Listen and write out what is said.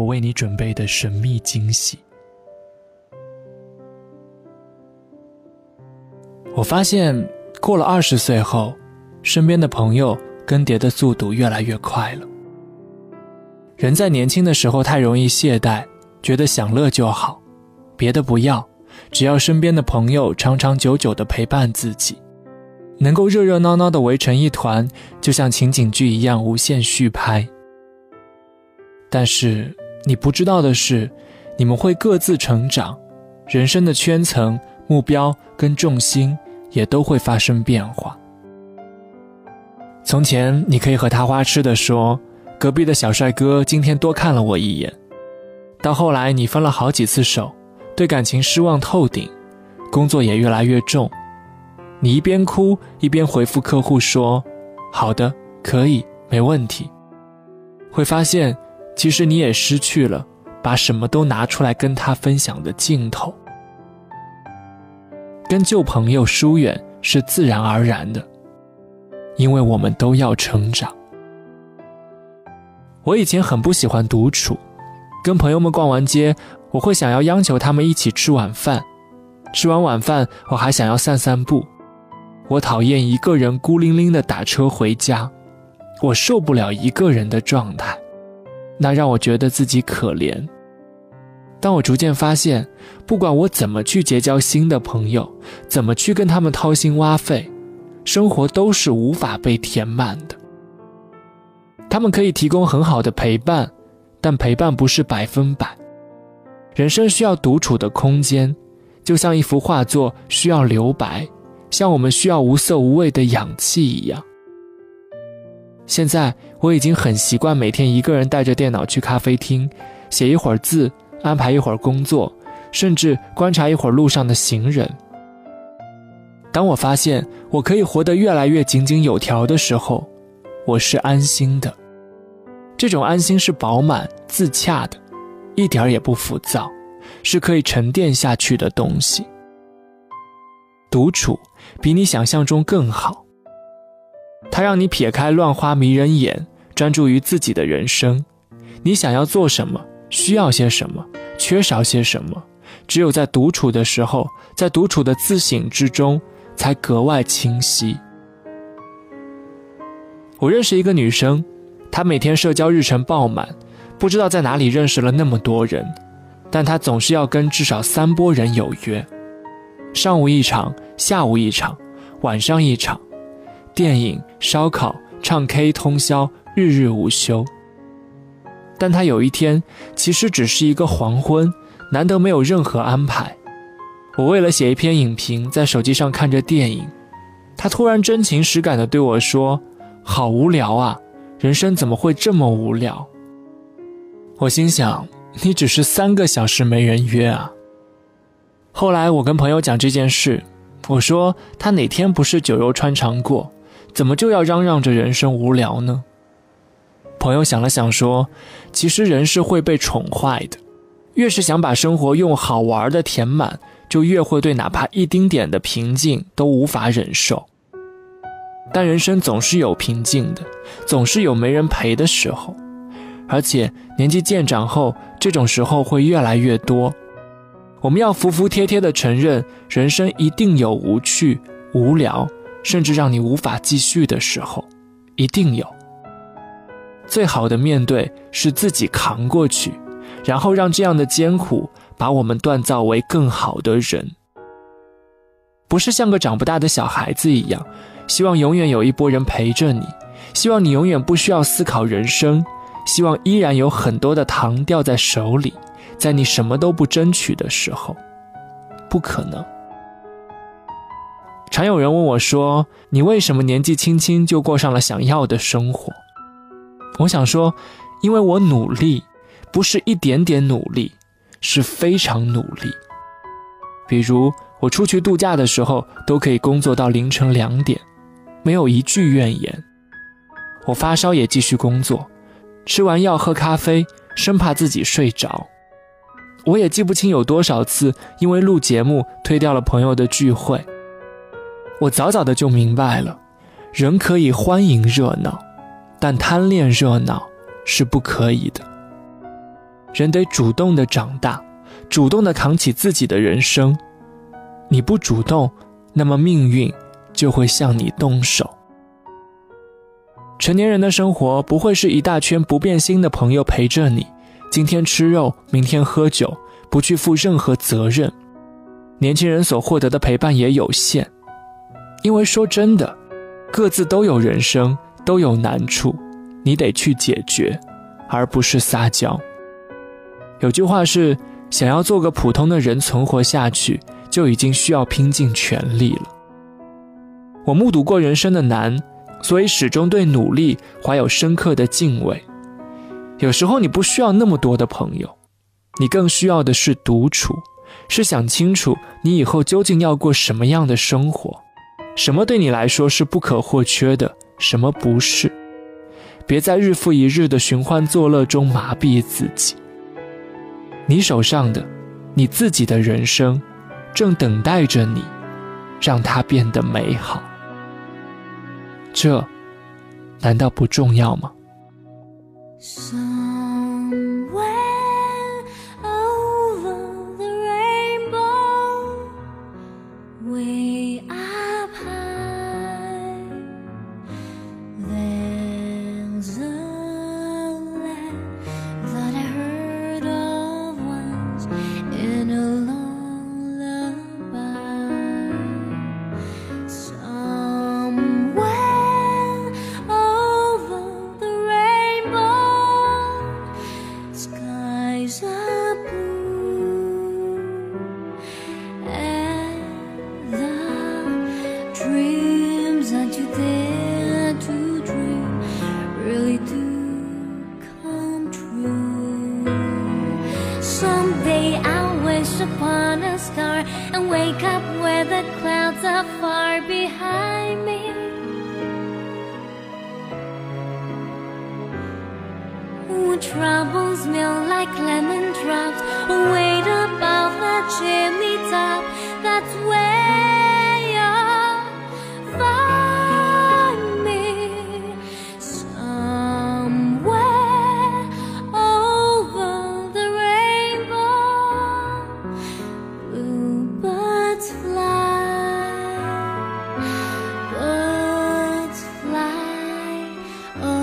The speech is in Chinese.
我为你准备的神秘惊喜。我发现，过了二十岁后，身边的朋友更迭的速度越来越快了。人在年轻的时候太容易懈怠，觉得享乐就好，别的不要，只要身边的朋友长长久久的陪伴自己，能够热热闹闹的围成一团，就像情景剧一样无限续拍。但是你不知道的是，你们会各自成长，人生的圈层、目标跟重心也都会发生变化。从前你可以和他花痴的说。隔壁的小帅哥今天多看了我一眼，到后来你分了好几次手，对感情失望透顶，工作也越来越重，你一边哭一边回复客户说：“好的，可以，没问题。”会发现，其实你也失去了把什么都拿出来跟他分享的劲头。跟旧朋友疏远是自然而然的，因为我们都要成长。我以前很不喜欢独处，跟朋友们逛完街，我会想要央求他们一起吃晚饭。吃完晚饭，我还想要散散步。我讨厌一个人孤零零的打车回家，我受不了一个人的状态，那让我觉得自己可怜。当我逐渐发现，不管我怎么去结交新的朋友，怎么去跟他们掏心挖肺，生活都是无法被填满的。他们可以提供很好的陪伴，但陪伴不是百分百。人生需要独处的空间，就像一幅画作需要留白，像我们需要无色无味的氧气一样。现在我已经很习惯每天一个人带着电脑去咖啡厅，写一会儿字，安排一会儿工作，甚至观察一会儿路上的行人。当我发现我可以活得越来越井井有条的时候，我是安心的。这种安心是饱满自洽的，一点儿也不浮躁，是可以沉淀下去的东西。独处比你想象中更好，它让你撇开乱花迷人眼，专注于自己的人生。你想要做什么，需要些什么，缺少些什么，只有在独处的时候，在独处的自省之中，才格外清晰。我认识一个女生。她每天社交日程爆满，不知道在哪里认识了那么多人，但她总是要跟至少三波人有约，上午一场，下午一场，晚上一场，电影、烧烤、唱 K 通宵，日日无休。但他有一天其实只是一个黄昏，难得没有任何安排。我为了写一篇影评，在手机上看着电影，他突然真情实感地对我说：“好无聊啊。”人生怎么会这么无聊？我心想，你只是三个小时没人约啊。后来我跟朋友讲这件事，我说他哪天不是酒肉穿肠过，怎么就要嚷嚷着人生无聊呢？朋友想了想说，其实人是会被宠坏的，越是想把生活用好玩的填满，就越会对哪怕一丁点的平静都无法忍受。但人生总是有平静的，总是有没人陪的时候，而且年纪渐长后，这种时候会越来越多。我们要服服帖帖地承认，人生一定有无趣、无聊，甚至让你无法继续的时候，一定有。最好的面对是自己扛过去，然后让这样的艰苦把我们锻造为更好的人，不是像个长不大的小孩子一样。希望永远有一波人陪着你，希望你永远不需要思考人生，希望依然有很多的糖掉在手里，在你什么都不争取的时候，不可能。常有人问我说：“你为什么年纪轻轻就过上了想要的生活？”我想说，因为我努力，不是一点点努力，是非常努力。比如我出去度假的时候，都可以工作到凌晨两点，没有一句怨言。我发烧也继续工作，吃完药喝咖啡，生怕自己睡着。我也记不清有多少次因为录节目推掉了朋友的聚会。我早早的就明白了，人可以欢迎热闹，但贪恋热闹是不可以的。人得主动的长大，主动的扛起自己的人生。你不主动，那么命运就会向你动手。成年人的生活不会是一大圈不变心的朋友陪着你，今天吃肉，明天喝酒，不去负任何责任。年轻人所获得的陪伴也有限，因为说真的，各自都有人生，都有难处，你得去解决，而不是撒娇。有句话是：想要做个普通的人存活下去，就已经需要拼尽全力了。我目睹过人生的难。所以始终对努力怀有深刻的敬畏。有时候你不需要那么多的朋友，你更需要的是独处，是想清楚你以后究竟要过什么样的生活，什么对你来说是不可或缺的，什么不是。别在日复一日的寻欢作乐中麻痹自己。你手上的，你自己的人生，正等待着你，让它变得美好。这难道不重要吗 and wake up where the clouds are far behind me. When troubles melt like lemon drops, wait above the chimney top. That's where. Oh.